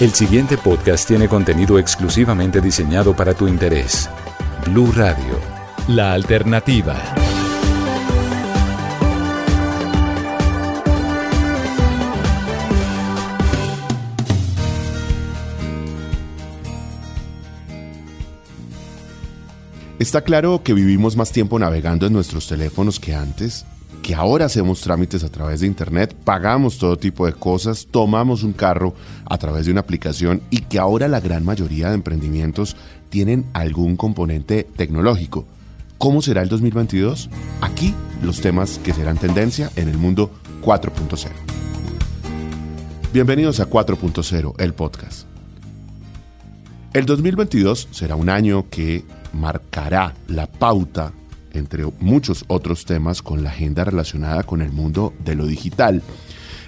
El siguiente podcast tiene contenido exclusivamente diseñado para tu interés. Blue Radio, la alternativa. Está claro que vivimos más tiempo navegando en nuestros teléfonos que antes, que ahora hacemos trámites a través de Internet, pagamos todo tipo de cosas, tomamos un carro a través de una aplicación y que ahora la gran mayoría de emprendimientos tienen algún componente tecnológico. ¿Cómo será el 2022? Aquí los temas que serán tendencia en el mundo 4.0. Bienvenidos a 4.0, el podcast. El 2022 será un año que marcará la pauta, entre muchos otros temas, con la agenda relacionada con el mundo de lo digital.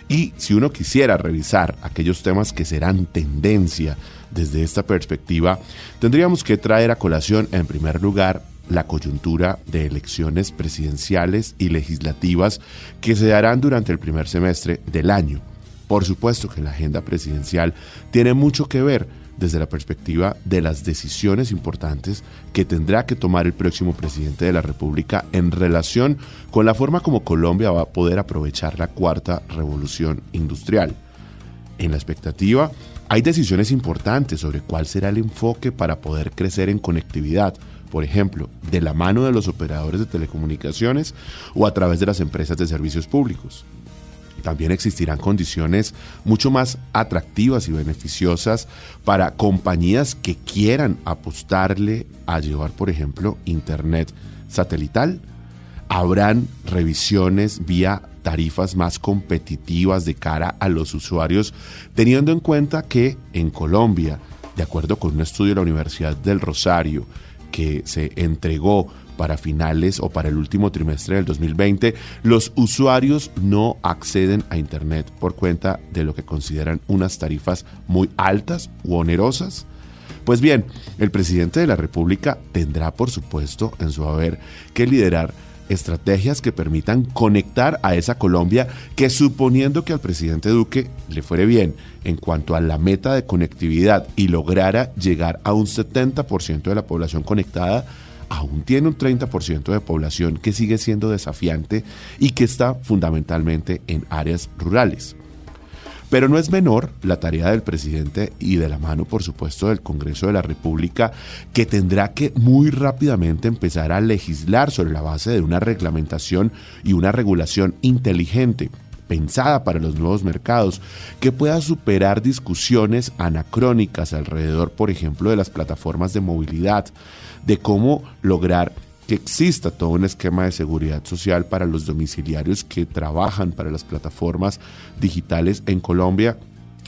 Y si uno quisiera revisar aquellos temas que serán tendencia desde esta perspectiva, tendríamos que traer a colación, en primer lugar, la coyuntura de elecciones presidenciales y legislativas que se darán durante el primer semestre del año. Por supuesto que la agenda presidencial tiene mucho que ver desde la perspectiva de las decisiones importantes que tendrá que tomar el próximo presidente de la República en relación con la forma como Colombia va a poder aprovechar la cuarta revolución industrial. En la expectativa, hay decisiones importantes sobre cuál será el enfoque para poder crecer en conectividad, por ejemplo, de la mano de los operadores de telecomunicaciones o a través de las empresas de servicios públicos también existirán condiciones mucho más atractivas y beneficiosas para compañías que quieran apostarle a llevar, por ejemplo, Internet satelital. Habrán revisiones vía tarifas más competitivas de cara a los usuarios, teniendo en cuenta que en Colombia, de acuerdo con un estudio de la Universidad del Rosario, que se entregó para finales o para el último trimestre del 2020, los usuarios no acceden a Internet por cuenta de lo que consideran unas tarifas muy altas u onerosas. Pues bien, el presidente de la República tendrá, por supuesto, en su haber que liderar estrategias que permitan conectar a esa Colombia que suponiendo que al presidente Duque le fuere bien en cuanto a la meta de conectividad y lograra llegar a un 70% de la población conectada, aún tiene un 30% de población que sigue siendo desafiante y que está fundamentalmente en áreas rurales. Pero no es menor la tarea del presidente y de la mano, por supuesto, del Congreso de la República, que tendrá que muy rápidamente empezar a legislar sobre la base de una reglamentación y una regulación inteligente pensada para los nuevos mercados, que pueda superar discusiones anacrónicas alrededor, por ejemplo, de las plataformas de movilidad, de cómo lograr que exista todo un esquema de seguridad social para los domiciliarios que trabajan para las plataformas digitales en Colombia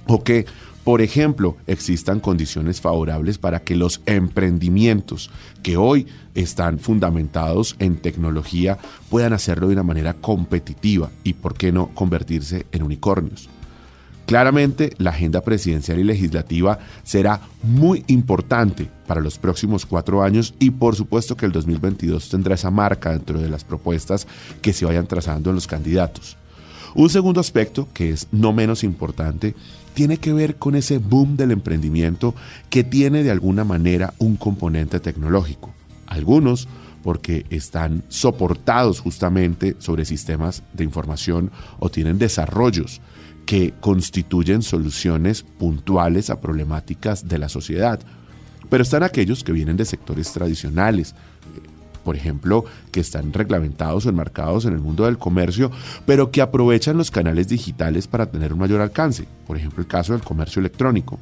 o que, por ejemplo, existan condiciones favorables para que los emprendimientos que hoy están fundamentados en tecnología puedan hacerlo de una manera competitiva y, por qué no, convertirse en unicornios. Claramente, la agenda presidencial y legislativa será muy importante para los próximos cuatro años y por supuesto que el 2022 tendrá esa marca dentro de las propuestas que se vayan trazando en los candidatos. Un segundo aspecto, que es no menos importante, tiene que ver con ese boom del emprendimiento que tiene de alguna manera un componente tecnológico. Algunos porque están soportados justamente sobre sistemas de información o tienen desarrollos que constituyen soluciones puntuales a problemáticas de la sociedad. Pero están aquellos que vienen de sectores tradicionales, por ejemplo, que están reglamentados o enmarcados en el mundo del comercio, pero que aprovechan los canales digitales para tener un mayor alcance. Por ejemplo, el caso del comercio electrónico.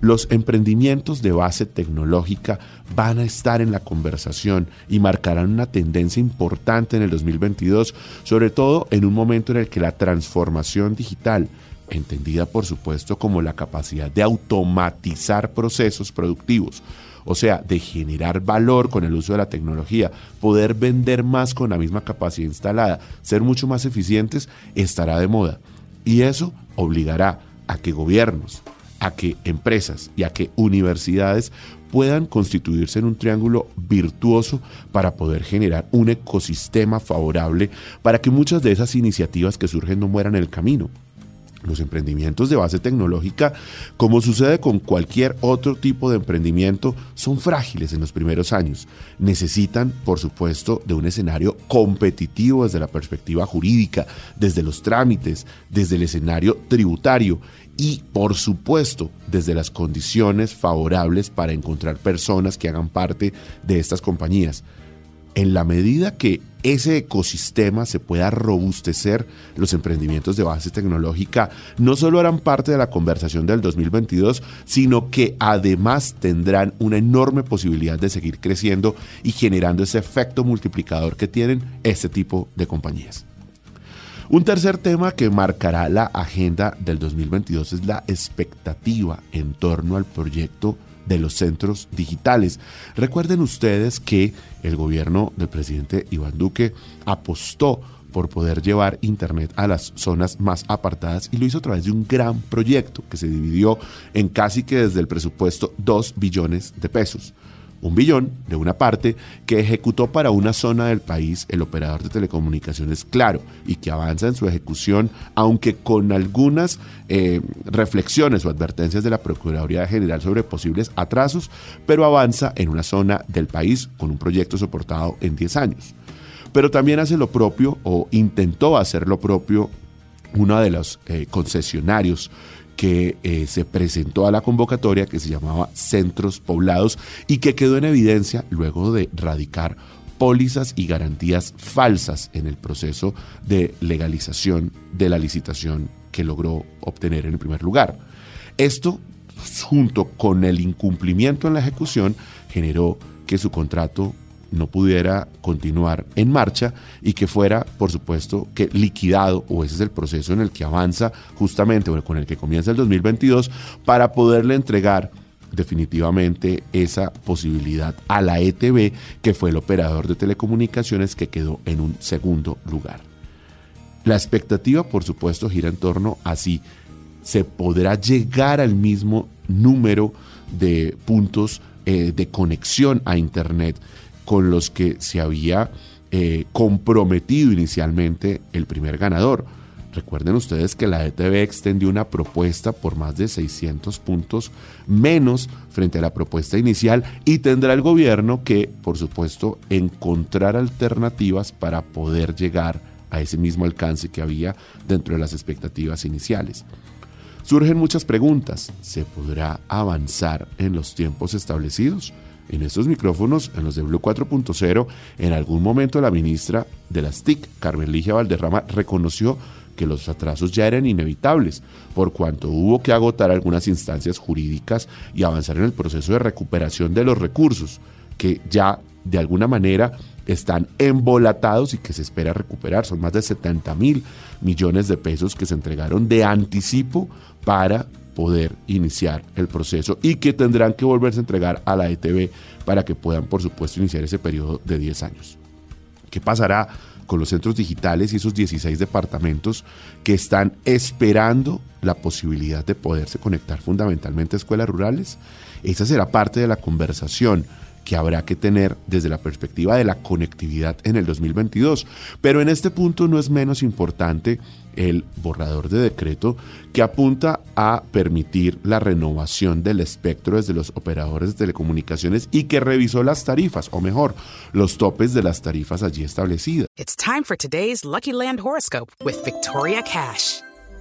Los emprendimientos de base tecnológica van a estar en la conversación y marcarán una tendencia importante en el 2022, sobre todo en un momento en el que la transformación digital entendida por supuesto como la capacidad de automatizar procesos productivos, o sea, de generar valor con el uso de la tecnología, poder vender más con la misma capacidad instalada, ser mucho más eficientes, estará de moda. Y eso obligará a que gobiernos, a que empresas y a que universidades puedan constituirse en un triángulo virtuoso para poder generar un ecosistema favorable para que muchas de esas iniciativas que surgen no mueran en el camino. Los emprendimientos de base tecnológica, como sucede con cualquier otro tipo de emprendimiento, son frágiles en los primeros años. Necesitan, por supuesto, de un escenario competitivo desde la perspectiva jurídica, desde los trámites, desde el escenario tributario y, por supuesto, desde las condiciones favorables para encontrar personas que hagan parte de estas compañías. En la medida que ese ecosistema se pueda robustecer, los emprendimientos de base tecnológica no solo harán parte de la conversación del 2022, sino que además tendrán una enorme posibilidad de seguir creciendo y generando ese efecto multiplicador que tienen este tipo de compañías. Un tercer tema que marcará la agenda del 2022 es la expectativa en torno al proyecto de los centros digitales. Recuerden ustedes que el gobierno del presidente Iván Duque apostó por poder llevar Internet a las zonas más apartadas y lo hizo a través de un gran proyecto que se dividió en casi que desde el presupuesto 2 billones de pesos un billón de una parte que ejecutó para una zona del país el operador de telecomunicaciones Claro y que avanza en su ejecución, aunque con algunas eh, reflexiones o advertencias de la Procuraduría General sobre posibles atrasos, pero avanza en una zona del país con un proyecto soportado en 10 años. Pero también hace lo propio o intentó hacer lo propio uno de los eh, concesionarios que eh, se presentó a la convocatoria que se llamaba Centros Poblados y que quedó en evidencia luego de radicar pólizas y garantías falsas en el proceso de legalización de la licitación que logró obtener en el primer lugar. Esto, junto con el incumplimiento en la ejecución, generó que su contrato no pudiera continuar en marcha y que fuera, por supuesto, que liquidado, o ese es el proceso en el que avanza justamente, o con el que comienza el 2022, para poderle entregar definitivamente esa posibilidad a la ETB, que fue el operador de telecomunicaciones que quedó en un segundo lugar. La expectativa, por supuesto, gira en torno a si se podrá llegar al mismo número de puntos eh, de conexión a Internet con los que se había eh, comprometido inicialmente el primer ganador. Recuerden ustedes que la ETB extendió una propuesta por más de 600 puntos menos frente a la propuesta inicial y tendrá el gobierno que, por supuesto, encontrar alternativas para poder llegar a ese mismo alcance que había dentro de las expectativas iniciales. Surgen muchas preguntas. ¿Se podrá avanzar en los tiempos establecidos? En estos micrófonos, en los de Blue 4.0, en algún momento la ministra de las TIC, Carmen Ligia Valderrama, reconoció que los atrasos ya eran inevitables, por cuanto hubo que agotar algunas instancias jurídicas y avanzar en el proceso de recuperación de los recursos, que ya de alguna manera están embolatados y que se espera recuperar. Son más de 70 mil millones de pesos que se entregaron de anticipo para poder iniciar el proceso y que tendrán que volverse a entregar a la ETB para que puedan, por supuesto, iniciar ese periodo de 10 años. ¿Qué pasará con los centros digitales y esos 16 departamentos que están esperando la posibilidad de poderse conectar fundamentalmente a escuelas rurales? Esa será parte de la conversación que habrá que tener desde la perspectiva de la conectividad en el 2022. Pero en este punto no es menos importante el borrador de decreto que apunta a permitir la renovación del espectro desde los operadores de telecomunicaciones y que revisó las tarifas, o mejor, los topes de las tarifas allí establecidas. It's time for today's Lucky Land horoscope with Victoria Cash.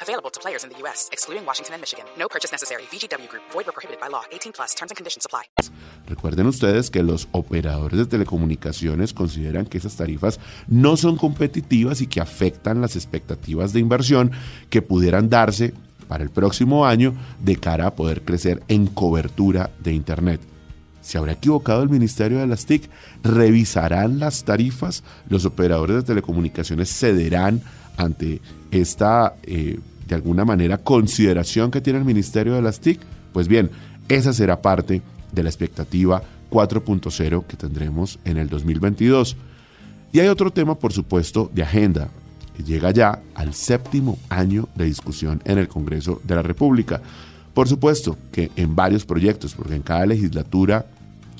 Available to players in the U.S., excluding Washington and Michigan. No purchase necessary. VGW Group. Void prohibited by law. 18 plus. Terms and conditions apply. Recuerden ustedes que los operadores de telecomunicaciones consideran que esas tarifas no son competitivas y que afectan las expectativas de inversión que pudieran darse para el próximo año de cara a poder crecer en cobertura de Internet. ¿Se habrá equivocado el Ministerio de las TIC? ¿Revisarán las tarifas? ¿Los operadores de telecomunicaciones cederán ante esta, eh, de alguna manera, consideración que tiene el Ministerio de las TIC? Pues bien, esa será parte de la expectativa 4.0 que tendremos en el 2022. Y hay otro tema, por supuesto, de agenda, que llega ya al séptimo año de discusión en el Congreso de la República. Por supuesto que en varios proyectos, porque en cada legislatura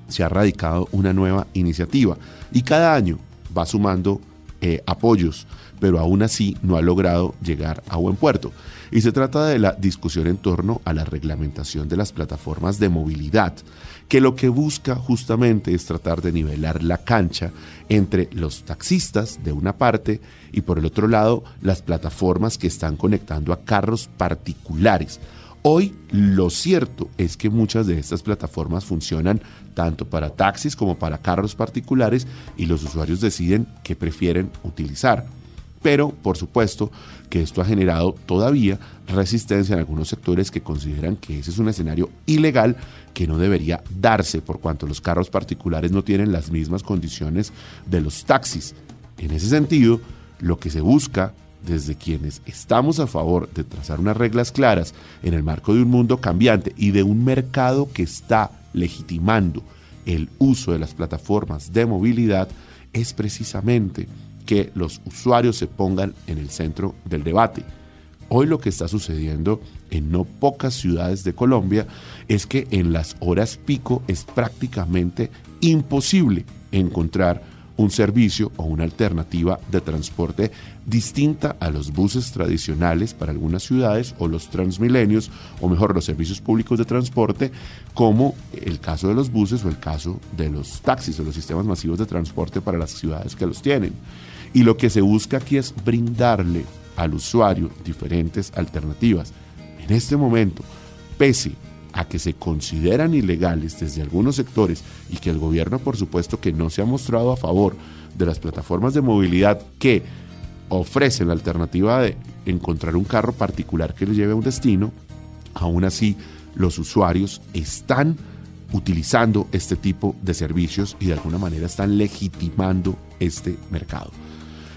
se ha radicado una nueva iniciativa y cada año va sumando eh, apoyos, pero aún así no ha logrado llegar a buen puerto. Y se trata de la discusión en torno a la reglamentación de las plataformas de movilidad, que lo que busca justamente es tratar de nivelar la cancha entre los taxistas de una parte y por el otro lado las plataformas que están conectando a carros particulares. Hoy lo cierto es que muchas de estas plataformas funcionan tanto para taxis como para carros particulares y los usuarios deciden qué prefieren utilizar. Pero, por supuesto, que esto ha generado todavía resistencia en algunos sectores que consideran que ese es un escenario ilegal que no debería darse por cuanto los carros particulares no tienen las mismas condiciones de los taxis. En ese sentido, lo que se busca desde quienes estamos a favor de trazar unas reglas claras en el marco de un mundo cambiante y de un mercado que está legitimando el uso de las plataformas de movilidad es precisamente que los usuarios se pongan en el centro del debate. Hoy lo que está sucediendo en no pocas ciudades de Colombia es que en las horas pico es prácticamente imposible encontrar un servicio o una alternativa de transporte distinta a los buses tradicionales para algunas ciudades o los transmilenios, o mejor, los servicios públicos de transporte, como el caso de los buses o el caso de los taxis o los sistemas masivos de transporte para las ciudades que los tienen. Y lo que se busca aquí es brindarle al usuario diferentes alternativas. En este momento, pese a que se consideran ilegales desde algunos sectores y que el gobierno por supuesto que no se ha mostrado a favor de las plataformas de movilidad que ofrecen la alternativa de encontrar un carro particular que les lleve a un destino, aún así los usuarios están utilizando este tipo de servicios y de alguna manera están legitimando este mercado.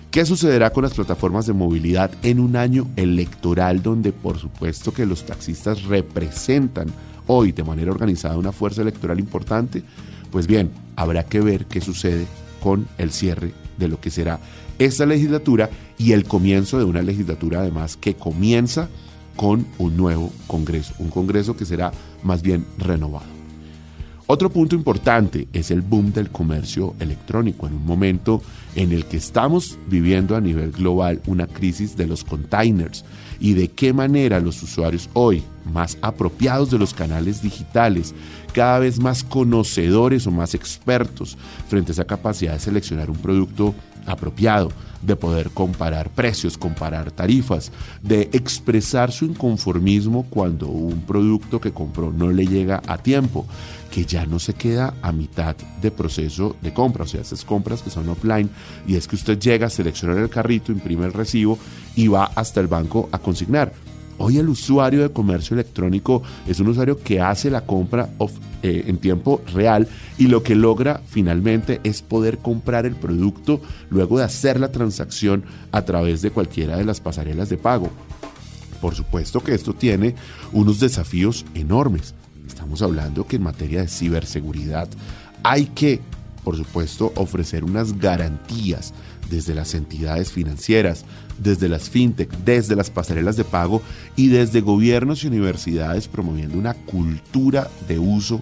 ¿Qué sucederá con las plataformas de movilidad en un año electoral donde por supuesto que los taxistas representan hoy de manera organizada una fuerza electoral importante? Pues bien, habrá que ver qué sucede con el cierre de lo que será esta legislatura y el comienzo de una legislatura además que comienza con un nuevo Congreso, un Congreso que será más bien renovado. Otro punto importante es el boom del comercio electrónico en un momento en el que estamos viviendo a nivel global una crisis de los containers. Y de qué manera los usuarios hoy, más apropiados de los canales digitales, cada vez más conocedores o más expertos frente a esa capacidad de seleccionar un producto apropiado, de poder comparar precios, comparar tarifas, de expresar su inconformismo cuando un producto que compró no le llega a tiempo, que ya no se queda a mitad de proceso de compra, o sea, esas compras que son offline y es que usted llega, selecciona el carrito, imprime el recibo y va hasta el banco a consignar. Hoy el usuario de comercio electrónico es un usuario que hace la compra eh, en tiempo real y lo que logra finalmente es poder comprar el producto luego de hacer la transacción a través de cualquiera de las pasarelas de pago. Por supuesto que esto tiene unos desafíos enormes. Estamos hablando que en materia de ciberseguridad hay que, por supuesto, ofrecer unas garantías desde las entidades financieras, desde las fintech, desde las pasarelas de pago y desde gobiernos y universidades promoviendo una cultura de uso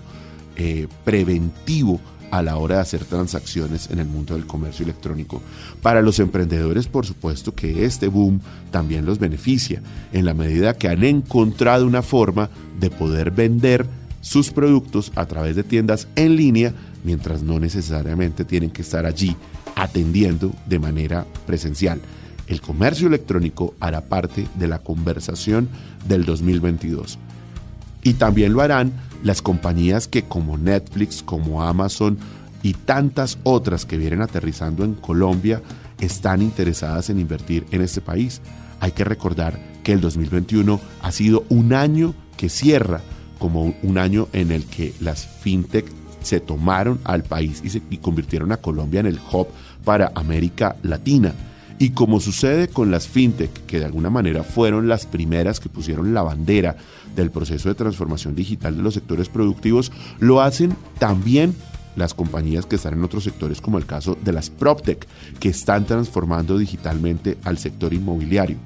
eh, preventivo a la hora de hacer transacciones en el mundo del comercio electrónico. Para los emprendedores, por supuesto que este boom también los beneficia, en la medida que han encontrado una forma de poder vender sus productos a través de tiendas en línea, mientras no necesariamente tienen que estar allí atendiendo de manera presencial. El comercio electrónico hará parte de la conversación del 2022. Y también lo harán las compañías que como Netflix, como Amazon y tantas otras que vienen aterrizando en Colombia están interesadas en invertir en este país. Hay que recordar que el 2021 ha sido un año que cierra como un año en el que las fintech se tomaron al país y se convirtieron a Colombia en el hub para América Latina. Y como sucede con las fintech, que de alguna manera fueron las primeras que pusieron la bandera del proceso de transformación digital de los sectores productivos, lo hacen también las compañías que están en otros sectores, como el caso de las PropTech, que están transformando digitalmente al sector inmobiliario.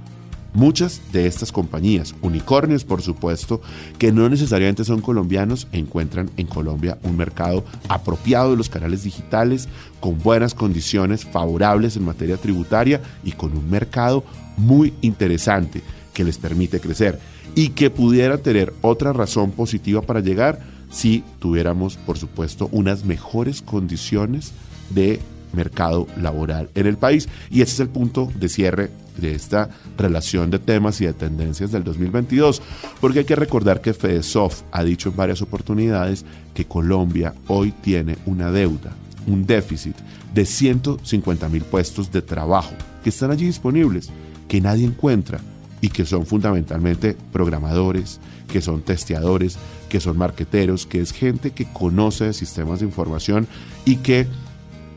Muchas de estas compañías, unicornios por supuesto, que no necesariamente son colombianos, encuentran en Colombia un mercado apropiado de los canales digitales, con buenas condiciones favorables en materia tributaria y con un mercado muy interesante que les permite crecer. Y que pudiera tener otra razón positiva para llegar si tuviéramos, por supuesto, unas mejores condiciones de mercado laboral en el país. Y ese es el punto de cierre de esta relación de temas y de tendencias del 2022, porque hay que recordar que FedeSoft ha dicho en varias oportunidades que Colombia hoy tiene una deuda, un déficit de 150 mil puestos de trabajo que están allí disponibles, que nadie encuentra y que son fundamentalmente programadores, que son testeadores, que son marqueteros, que es gente que conoce de sistemas de información y que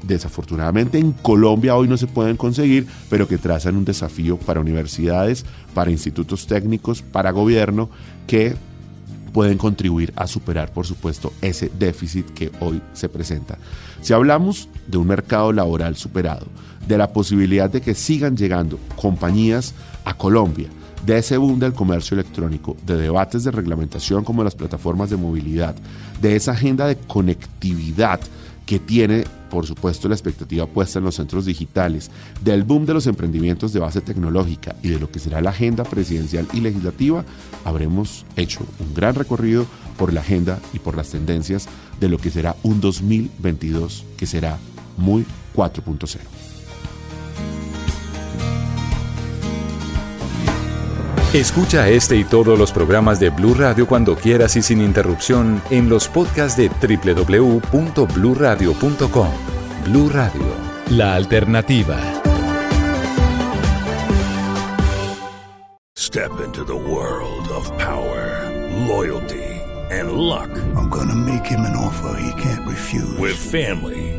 desafortunadamente en Colombia hoy no se pueden conseguir, pero que trazan un desafío para universidades, para institutos técnicos, para gobierno, que pueden contribuir a superar, por supuesto, ese déficit que hoy se presenta. Si hablamos de un mercado laboral superado, de la posibilidad de que sigan llegando compañías a Colombia, de ese boom del comercio electrónico, de debates de reglamentación como las plataformas de movilidad, de esa agenda de conectividad que tiene, por supuesto, la expectativa puesta en los centros digitales, del boom de los emprendimientos de base tecnológica y de lo que será la agenda presidencial y legislativa, habremos hecho un gran recorrido por la agenda y por las tendencias de lo que será un 2022 que será muy 4.0. Escucha este y todos los programas de Blue Radio cuando quieras y sin interrupción en los podcasts de www.bluradio.com. Blue Radio, la alternativa. Step into the world of power, loyalty and luck. I'm gonna make him an offer he can't refuse. With family,